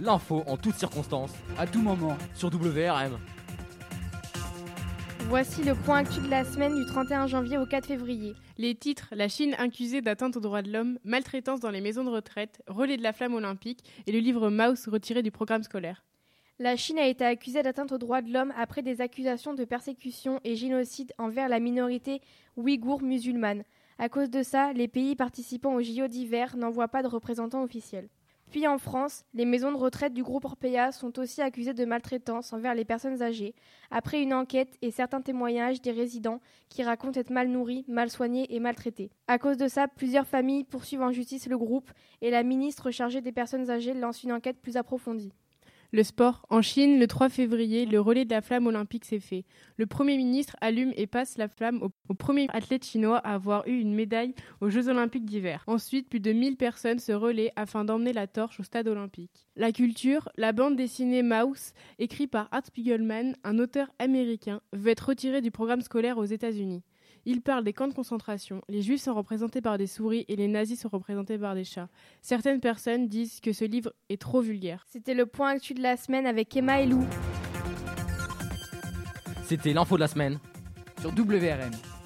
L'info en toutes circonstances, à tout moment, sur WRM. Voici le point actu de la semaine du 31 janvier au 4 février. Les titres La Chine accusée d'atteinte aux droits de l'homme, maltraitance dans les maisons de retraite, relais de la flamme olympique et le livre Mouse retiré du programme scolaire. La Chine a été accusée d'atteinte aux droits de l'homme après des accusations de persécution et génocide envers la minorité ouïghour musulmane. À cause de ça, les pays participant aux JO d'hiver n'envoient pas de représentants officiels. Puis en France, les maisons de retraite du groupe Orpea sont aussi accusées de maltraitance envers les personnes âgées, après une enquête et certains témoignages des résidents qui racontent être mal nourris, mal soignés et maltraités. À cause de ça, plusieurs familles poursuivent en justice le groupe et la ministre chargée des personnes âgées lance une enquête plus approfondie. Le sport. En Chine, le 3 février, le relais de la flamme olympique s'est fait. Le Premier ministre allume et passe la flamme au, premier athlète chinois à avoir eu une médaille aux Jeux olympiques d'hiver. Ensuite, plus de 1000 personnes se relaient afin d'emmener la torche au stade olympique. La culture. La bande dessinée Mouse, écrite par Art Spiegelman, un auteur américain, veut être retirée du programme scolaire aux États-Unis. Il parle des camps de concentration. Les juifs sont représentés par des souris et les nazis sont représentés par des chats. Certaines personnes disent que ce livre est trop vulgaire. C'était le point actuel de la semaine avec Emma et Lou. C'était l'info de la semaine sur WRM.